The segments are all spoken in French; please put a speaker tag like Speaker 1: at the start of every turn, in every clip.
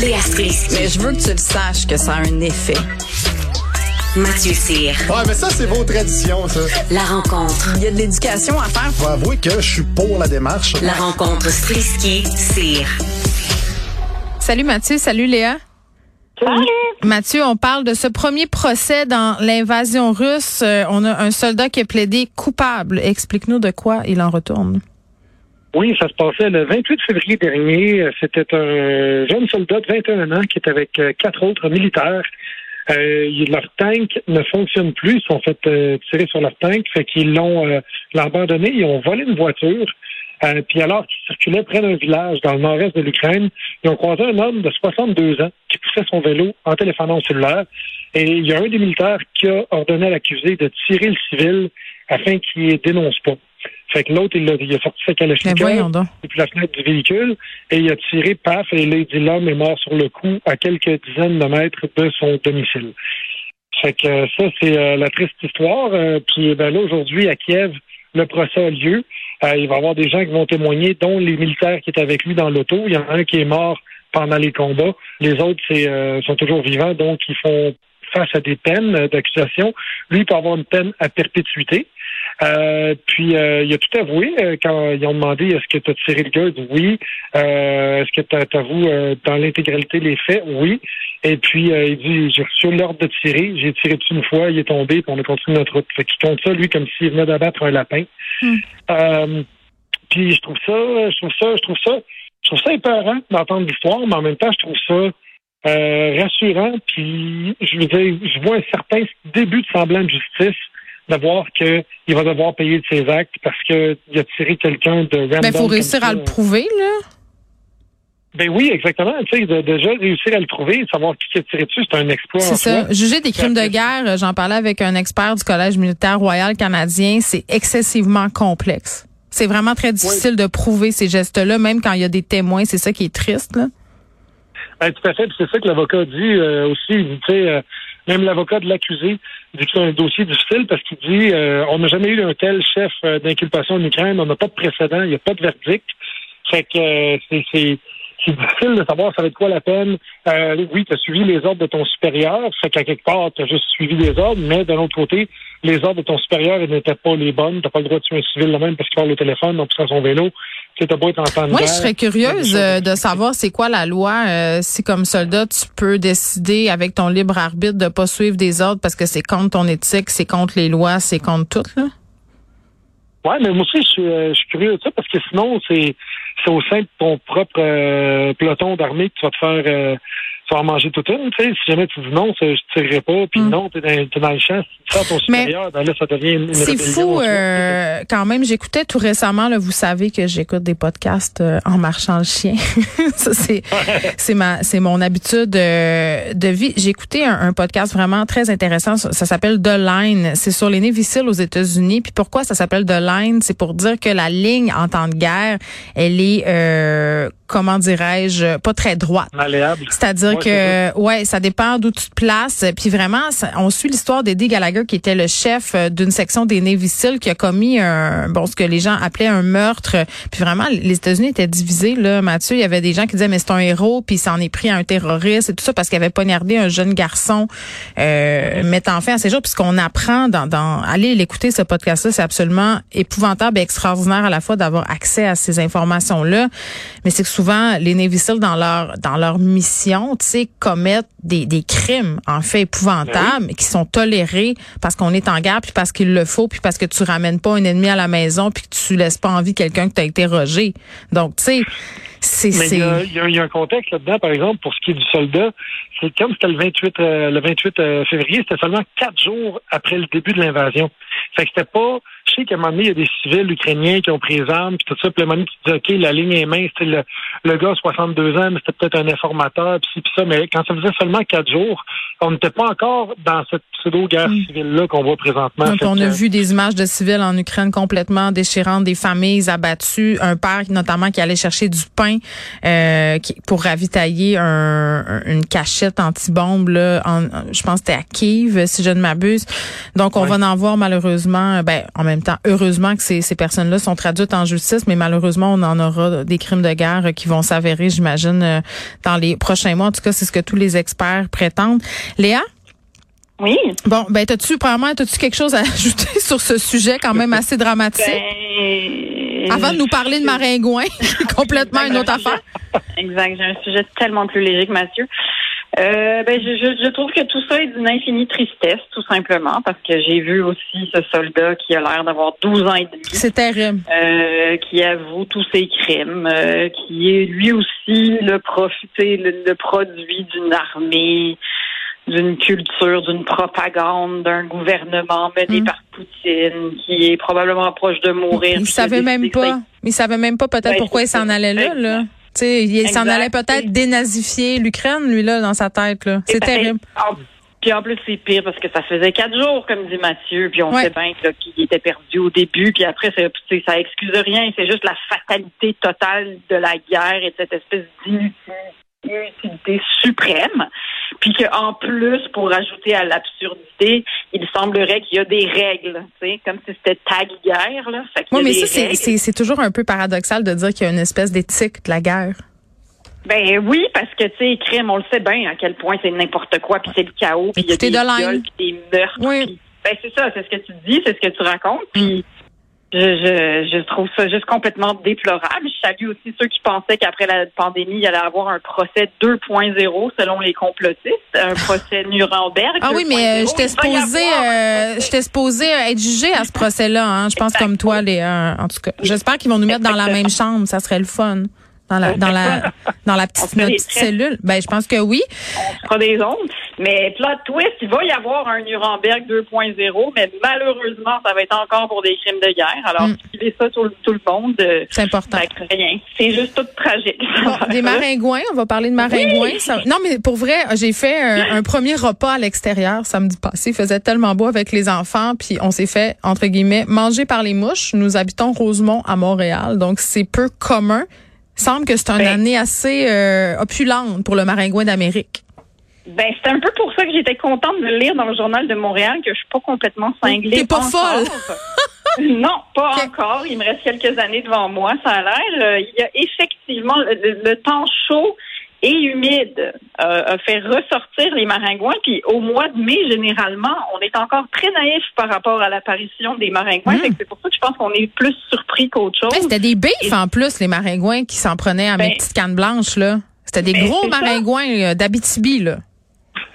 Speaker 1: Léa Strisky.
Speaker 2: Mais je veux que tu le saches que ça a un effet.
Speaker 1: Mathieu Cyr.
Speaker 3: Ouais, mais ça, c'est vos traditions, ça.
Speaker 1: La rencontre.
Speaker 2: Il y a de l'éducation à faire.
Speaker 3: Faut avouer que je suis pour la démarche.
Speaker 1: La rencontre Strisky-Cyr.
Speaker 4: Salut Mathieu, salut Léa. Mathieu, on parle de ce premier procès dans l'invasion russe. Euh, on a un soldat qui est plaidé coupable. Explique-nous de quoi il en retourne.
Speaker 5: Oui, ça se passait le 28 février dernier. C'était un jeune soldat de 21 ans qui était avec euh, quatre autres militaires. Euh, leur tank ne fonctionne plus. Ils sont fait euh, tirer sur leur tank. Fait qu'ils l'ont abandonné. Ils ont volé une voiture. Puis alors qu'ils circulaient près d'un village dans le nord-est de l'Ukraine, ils ont croisé un homme de 62 ans qui poussait son vélo en téléphonant au cellulaire. Et il y a un des militaires qui a ordonné à l'accusé de tirer le civil afin qu'il ne dénonce pas. Fait que l'autre, il, a- il a sorti sa kalachnikov
Speaker 4: donc.
Speaker 5: depuis la fenêtre du véhicule et il a tiré, paf, et dit l'homme est mort sur le coup à quelques dizaines de mètres de son domicile. Fait que euh, ça, c'est euh, la triste histoire. Euh, puis ben là, aujourd'hui, à Kiev, le procès a lieu. Euh, il va y avoir des gens qui vont témoigner, dont les militaires qui étaient avec lui dans l'auto. Il y en a un qui est mort pendant les combats. Les autres c'est, euh, sont toujours vivants, donc ils font face à des peines d'accusation. Lui, il peut avoir une peine à perpétuité. Euh, puis euh, il a tout avoué euh, quand ils ont demandé est-ce que tu as tiré le gars, il dit oui. Est-ce que tu avoues dans l'intégralité les faits? Oui. Et puis il dit j'ai reçu l'ordre de tirer, j'ai tiré dessus une fois, il est tombé, puis on a continué notre route. Fait qu'il compte ça, lui, comme s'il venait d'abattre un lapin.
Speaker 4: Hmm.
Speaker 5: Puis je trouve ça, je trouve ça, je trouve ça, je trouve ça épeurant d'entendre l'histoire, mais en même temps, je trouve ça euh, rassurant. Puis je veux dire, je vois un certain début de semblant de justice de voir qu'il va devoir payer de ses actes parce qu'il a tiré quelqu'un de random.
Speaker 4: Mais il faut
Speaker 5: comme
Speaker 4: réussir
Speaker 5: ça.
Speaker 4: à le prouver, là.
Speaker 5: Ben oui, exactement. Tu sais, de, déjà réussir à le trouver, savoir qui a tiré dessus, c'est un exploit.
Speaker 4: C'est ça.
Speaker 5: soi.
Speaker 4: Juger des crimes de guerre, euh, j'en parlais avec un expert du Collège militaire royal canadien, c'est excessivement complexe. C'est vraiment très difficile de prouver ces gestes-là, même quand il y a des témoins. C'est ça qui est triste, là.
Speaker 5: Ben, tout à C'est ça que l'avocat dit euh, aussi. Euh, même l'avocat de l'accusé dit que c'est un dossier difficile parce qu'il dit euh, on n'a jamais eu un tel chef euh, d'inculpation en Ukraine, on n'a pas de précédent, il n'y a pas de verdict. Fait que euh, c'est difficile de savoir ça va être quoi la peine. Euh, oui, tu as suivi les ordres de ton supérieur, fait qu'à quelque part, tu as juste suivi les ordres, mais d'un autre côté, les ordres de ton supérieur n'étaient pas les bonnes. Tu pas le droit de tuer un civil le même parce qu'il parle au téléphone, donc sur son vélo. Beau être en
Speaker 4: Moi, je serais curieuse euh, de savoir c'est quoi la loi. euh, si comme soldat, tu peux décider avec ton libre arbitre de pas suivre des ordres parce que c'est contre ton éthique, c'est contre les lois, c'est contre tout. Là?
Speaker 5: Ouais, mais moi aussi, je suis, euh, je suis curieux de ça parce que sinon, c'est c'est au sein de ton propre euh, peloton d'armée que tu vas te faire euh, tu vas en manger toute une. Tu sais, si jamais tu dis non, ça, je tirerai pas, puis
Speaker 4: Mm.
Speaker 5: non, t'es dans, t'es dans le champ, si tu ton supérieur, ben là, ça devient une,
Speaker 4: C'est fou euh, quand même. J'écoutais tout récemment. Là, vous savez que j'écoute des podcasts euh, en marchant le chien. Ça c'est c'est ma c'est mon habitude euh, de vie. J'ai écouté un, un podcast vraiment très intéressant. Ça, ça s'appelle The Line. C'est sur les missiles aux États-Unis. Puis pourquoi ça s'appelle The Line? C'est pour dire que la ligne en temps de guerre, elle est euh, comment dirais-je pas très droite.
Speaker 5: Malléable.
Speaker 4: C'est-à-dire
Speaker 5: Ouais,
Speaker 4: que, ouais, ça dépend d'où tu te places. Puis vraiment, ça- on suit l'histoire d'Eddie Gallagher, qui était le chef euh, d'une section des Navy Seals, qui a commis un, bon, ce que les gens appelaient un meurtre. Puis vraiment, les États-Unis étaient divisés, là, Mathieu. Il y avait des gens qui disaient, mais c'est un héros, puis il s'en est pris à un terroriste et tout ça, parce qu'il avait poignardé un jeune garçon, euh, mettant fin à ses jours. Puis ce qu'on apprend dans, dans, allez l'écouter, ce podcast-là, c'est absolument épouvantable et extraordinaire à la fois d'avoir accès à ces informations-là. Mais c'est que souvent, les Navy Seals, dans leur, dans leur mission, tu sais, commettent des, des crimes, en fait, épouvantables, qui sont tolérés parce qu'on est en guerre, puis parce qu'il le faut, puis parce que tu ramènes pas un ennemi à la maison, puis que tu laisses pas en vie quelqu'un que tu as interrogé. Donc, tu sais, c'est...
Speaker 5: Il
Speaker 4: c'est-
Speaker 5: y, y y a un contexte là-dedans, par exemple, pour ce qui est du soldat. C'est comme c'était le 28, euh, le 28 euh, février, c'était seulement quatre jours après le début de l'invasion. Fait que c'était pas. Je sais qu'à un moment donné, il y a des civils ukrainiens qui ont pris les armes, puis tout ça. Puis à un moment donné, tu dis, OK, la ligne est mince. Le, le gars, 62 ans, mais c'était peut-être un informateur, puis ci, puis ça. Mais quand ça faisait seulement quatre jours, on n'était pas encore dans cette pseudo-guerre civile-là qu'on voit présentement. Fait
Speaker 4: on a vu des images de civils en Ukraine complètement déchirantes, des familles abattues, un père notamment qui allait chercher du pain euh, qui- pour ravitailler un, un- une cachette anti-bombe. Là, en, je pense que c'était à Kiev, si je ne m'abuse. Donc, on
Speaker 5: Ouais.
Speaker 4: va en voir malheureusement, ben, en même temps, heureusement que ces, ces personnes-là sont traduites en justice, mais malheureusement, on en aura des crimes de guerre qui vont vont s'avérer, j'imagine, euh, dans les prochains mois. En tout cas, c'est ce que tous les experts prétendent. Léa?
Speaker 6: Oui.
Speaker 4: Bon, ben, t'as-tu, premièrement, t'as-tu quelque chose à ajouter sur ce sujet quand même assez dramatique?
Speaker 6: Ben,
Speaker 4: Avant de nous parler de maringouin, complètement une autre affaire.
Speaker 6: Exact. J'ai un sujet tellement plus léger que Mathieu. Euh, ben, je, je, je trouve que tout ça est d'une infinie tristesse, tout simplement, parce que j'ai vu aussi ce soldat qui a l'air d'avoir 12 ans et demi.
Speaker 4: C'est terrible.
Speaker 6: Euh, qui avoue tous ses crimes, euh, qui est lui aussi le profité, le, le produit d'une armée, d'une culture, d'une propagande, d'un gouvernement mené
Speaker 4: Mm.
Speaker 6: par Poutine, qui est probablement proche de mourir.
Speaker 4: Il savait même pas. Il savait même pas peut-être
Speaker 6: Ben,
Speaker 4: pourquoi il s'en allait là, là. Tu sais, il s'en allait peut-être dénazifier l'Ukraine, lui, là, dans sa tête, là. C'est
Speaker 6: Ben,
Speaker 4: terrible.
Speaker 6: en- Puis en plus, c'est pire parce que ça faisait quatre jours, comme dit Mathieu, puis on
Speaker 4: Ouais.
Speaker 6: sait bien qu'il était perdu au début, puis après, ça excuse rien, c'est juste la fatalité totale de la guerre et de cette espèce d'inutilité suprême. Puis qu'en plus, pour ajouter à l'absurdité, il semblerait qu'il y a des règles, comme si c'était tag guerre, là. Fait
Speaker 4: Oui, mais ça, c'est- toujours un peu paradoxal de dire qu'il y a une espèce d'éthique de la guerre.
Speaker 6: Ben oui, parce que tu sais, crime, on le sait bien à quel point c'est n'importe quoi, puis c'est le chaos, puis il y a des
Speaker 4: de
Speaker 6: viols, puis des meurtres.
Speaker 4: Oui.
Speaker 6: ben c'est ça, c'est ce que tu dis, c'est ce que tu racontes, puis je, je, je trouve ça juste complètement déplorable. Je salue aussi ceux qui pensaient qu'après la pandémie, il y allait avoir un procès 2.0 selon les complotistes, un procès Nuremberg.
Speaker 4: Ah oui, mais euh,
Speaker 6: 2.0.
Speaker 4: j'étais
Speaker 6: y un
Speaker 4: euh, j'étais supposée euh, être jugée à ce procès-là. Hein. Je pense comme toi, les, euh, en tout cas. J'espère qu'ils vont nous mettre dans la même chambre. Ça serait le fun. Dans la, dans la, dans la petite, notre cellule. Ben, je pense que oui.
Speaker 6: on fera des ondes. Mais plot twist, il va y avoir un Nuremberg 2.0, mais malheureusement, ça va être encore pour des crimes de guerre. Alors,
Speaker 4: Mm.
Speaker 6: filez ça tout, tout le monde. euh,
Speaker 4: C'est important.
Speaker 6: Rien. C'est juste tout tragique.
Speaker 4: Bon, des maringouins, on va parler de maringouins. Ça- non, mais pour vrai, j'ai fait un, un premier repas à l'extérieur samedi passé. Il faisait tellement beau avec les enfants, puis on s'est fait, entre guillemets, manger par les mouches. Nous habitons Rosemont à Montréal, donc c'est peu commun. Il semble que c'est une
Speaker 6: Ben.
Speaker 4: année assez euh, opulente pour le maringouin d'Amérique.
Speaker 6: Ben, c'est un peu pour ça que j'étais contente de lire dans le journal de Montréal que je suis pas complètement cinglée.
Speaker 4: T'es pas
Speaker 6: encore.
Speaker 4: folle.
Speaker 6: non, pas encore. Il me reste quelques années devant moi, ça a l'air. Euh, il y a effectivement le, le- le temps chaud et humide euh, a fait ressortir les maringouins. Puis au mois de mai, généralement, on est encore très naïf par rapport à l'apparition des maringouins.
Speaker 4: Mm.
Speaker 6: Que C'est pour ça que je pense qu'on est plus surpris qu'autre chose.
Speaker 4: Hey, C'était des bifs en plus, les maringouins qui s'en prenaient à mes
Speaker 6: Ben.
Speaker 4: petites cannes blanches, là. C'était des
Speaker 6: Ben,
Speaker 4: gros maringouins euh, d'Abitibi, là.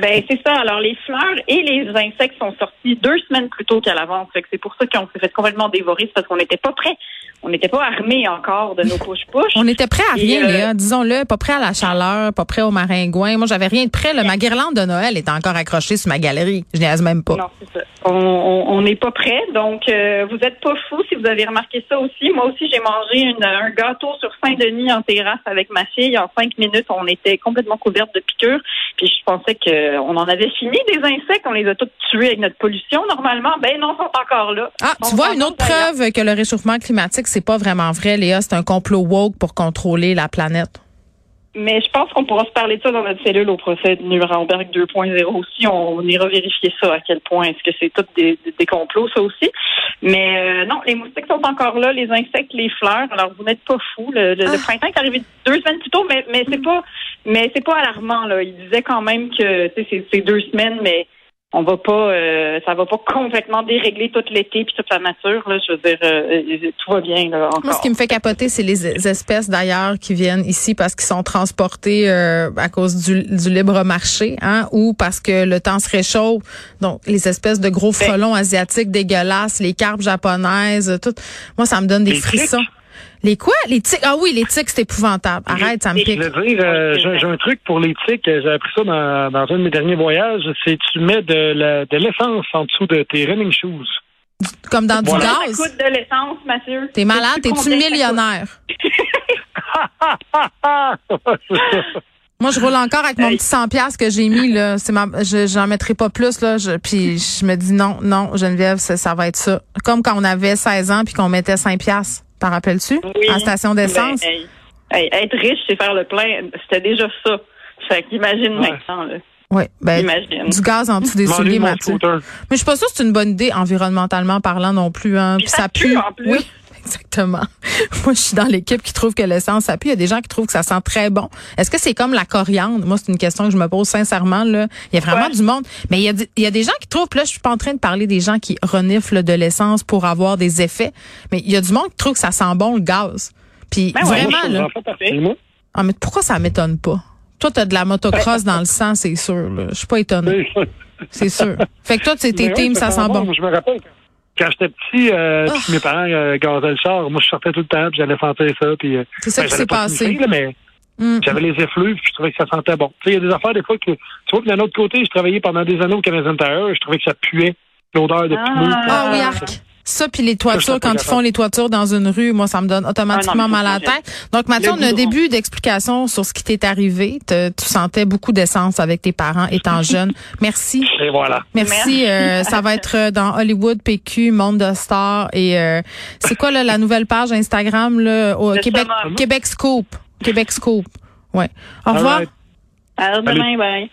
Speaker 6: Ben c'est ça. Alors les fleurs et les insectes sont sortis deux semaines plus tôt qu'à l'avance. C'est pour ça qu'on s'est fait complètement dévorer, parce qu'on n'était pas prêts. On n'était pas armés encore de nos push-push.
Speaker 4: On était prêts à rien,
Speaker 6: euh,
Speaker 4: Léa. Disons-le, pas prêt à la chaleur, pas prêt au maringouin. Moi, j'avais rien de prêt. là. Ma guirlande de Noël est encore accrochée sur ma galerie. Je niaise même pas.
Speaker 6: Non, c'est ça. On- n'est pas prêts. Donc, euh, vous êtes pas fous si vous avez remarqué ça aussi. Moi aussi, j'ai mangé une- un gâteau sur Saint-Denis en terrasse avec ma fille. En cinq minutes, on était complètement couverte de piqûres. Puis je pensais qu'on en avait fini des insectes. On les a tous tués avec notre pollution. Normalement, ben non, ils sont encore là.
Speaker 4: Ah, tu vois, une autre preuve que le réchauffement climatique, c'est pas vraiment vrai, Léa. C'est un complot woke pour contrôler la planète.
Speaker 6: Mais je pense qu'on pourra se parler de ça dans notre cellule au procès de Nuremberg 2.0 aussi. On, ira vérifier ça, à quel point est-ce que c'est tout des, des- complots, ça aussi. Mais euh, non, les moustiques sont encore là, les insectes, les fleurs. Alors vous n'êtes pas fous. Le, le- le
Speaker 4: Ah.
Speaker 6: printemps est arrivé deux semaines plus tôt, mais, mais c'est pas mais c'est pas alarmant. Là. Il disait quand même que tu sais, c'est c'est deux semaines, mais on va pas euh, ça va pas complètement dérégler tout l'été puis toute la nature. Là. Je veux dire, euh, euh, tout va bien là, encore.
Speaker 4: Moi, ce qui me fait capoter, c'est les es- espèces d'ailleurs qui viennent ici parce qu'ils sont transportés euh, à cause du, du libre marché, hein, ou parce que le temps se réchauffe. Donc, les espèces de gros
Speaker 6: Ben-
Speaker 4: frelons asiatiques dégueulasses, les carpes japonaises, tout. Moi, ça me donne des
Speaker 5: Les
Speaker 4: frissons. Les quoi? Les tiques? Ah oui, les tiques, c'est épouvantable. Arrête, ça me pique.
Speaker 5: Je veux dire, euh, j'ai un truc pour les tiques. J'ai appris ça dans, dans un de mes derniers voyages. C'est tu mets de l'essence en dessous de tes running shoes.
Speaker 4: Comme dans
Speaker 5: Voilà.
Speaker 4: du
Speaker 6: Ça
Speaker 4: gaz.
Speaker 6: coûte de l'essence, Mathieu.
Speaker 4: T'es malade, t'es-tu
Speaker 6: ça
Speaker 4: millionnaire?
Speaker 5: Ça.
Speaker 4: Moi, je roule encore avec mon petit 100 pièces que j'ai mis là. C'est ma, je, j'en mettrai pas plus là. Je, puis je me dis non, non, Geneviève, ça, ça va être ça. Comme quand on avait 16 ans puis qu'on mettait 5 pièces. T'en rappelles-tu?
Speaker 6: Oui.
Speaker 4: À la station d'essence?
Speaker 6: Ben, hey, hey, être riche, c'est faire le plein. C'était déjà ça. Fait qu'imagine
Speaker 5: Ouais.
Speaker 6: maintenant, là.
Speaker 4: oui, ben
Speaker 6: Imagine.
Speaker 4: du gaz en dessous des souliers, Mathieu. Mais je suis pas sûre que c'est une bonne idée environnementalement parlant non plus. Hein.
Speaker 6: Puis ça pue, en plus.
Speaker 4: Oui, Exactement. Moi, je suis dans l'équipe qui trouve que l'essence ça pue. Il y a des gens qui trouvent que ça sent très bon. Est-ce que c'est comme la coriandre? Moi, c'est une question que je me pose sincèrement. Là. Il y a vraiment
Speaker 6: Ouais.
Speaker 4: du monde. Mais il y, a, il y a des gens qui trouvent, puis là, je suis pas en train de parler des gens qui reniflent de l'essence pour avoir des effets, mais il y a du monde qui trouve que ça sent bon le gaz. Puis
Speaker 6: Ben ouais,
Speaker 4: vraiment, là. Ah, mais pourquoi ça m'étonne pas? Toi, t'as de la motocross dans le sang, c'est sûr. Là. Je suis pas étonnée.
Speaker 5: C'est
Speaker 4: sûr. Fait que toi, tu
Speaker 5: ouais,
Speaker 4: team, ça sent bon.
Speaker 5: Je me rappelle quand j'étais petit, euh,
Speaker 4: Ah.
Speaker 5: puis mes parents euh, gazaient le char. Moi, je sortais tout le temps, puis j'allais sentir ça. Puis, euh,
Speaker 4: C'est ça
Speaker 5: ben,
Speaker 4: qui s'est
Speaker 5: pas
Speaker 4: passé.
Speaker 5: là, mais
Speaker 4: Mm.
Speaker 5: j'avais les effluves, puis je trouvais que ça sentait bon. Tu sais, il y a des affaires des fois que tu vois que d'un autre côté, je travaillais pendant des années au Canadien Tire, je trouvais que ça puait l'odeur de
Speaker 6: Ah.
Speaker 5: pneus.
Speaker 4: Ah oui, arc. Ça, puis les toitures, quand ils font les toitures dans une rue, moi, ça me donne automatiquement
Speaker 6: Ah non,
Speaker 4: mal à la tête. Donc, Mathieu,
Speaker 6: Le
Speaker 4: on a un début d'explication sur ce qui t'est arrivé. Te- tu sentais beaucoup d'essence avec tes parents étant jeune. Merci.
Speaker 5: Et voilà.
Speaker 4: Merci. euh, ça va être euh, dans Hollywood, PQ, Monde de Stars. Et euh, c'est quoi là, la nouvelle page Instagram là, au
Speaker 6: Le
Speaker 4: Québec. Québec Scoop. Québec Scoop. Ouais. Au revoir.
Speaker 5: right.
Speaker 6: À demain, bye.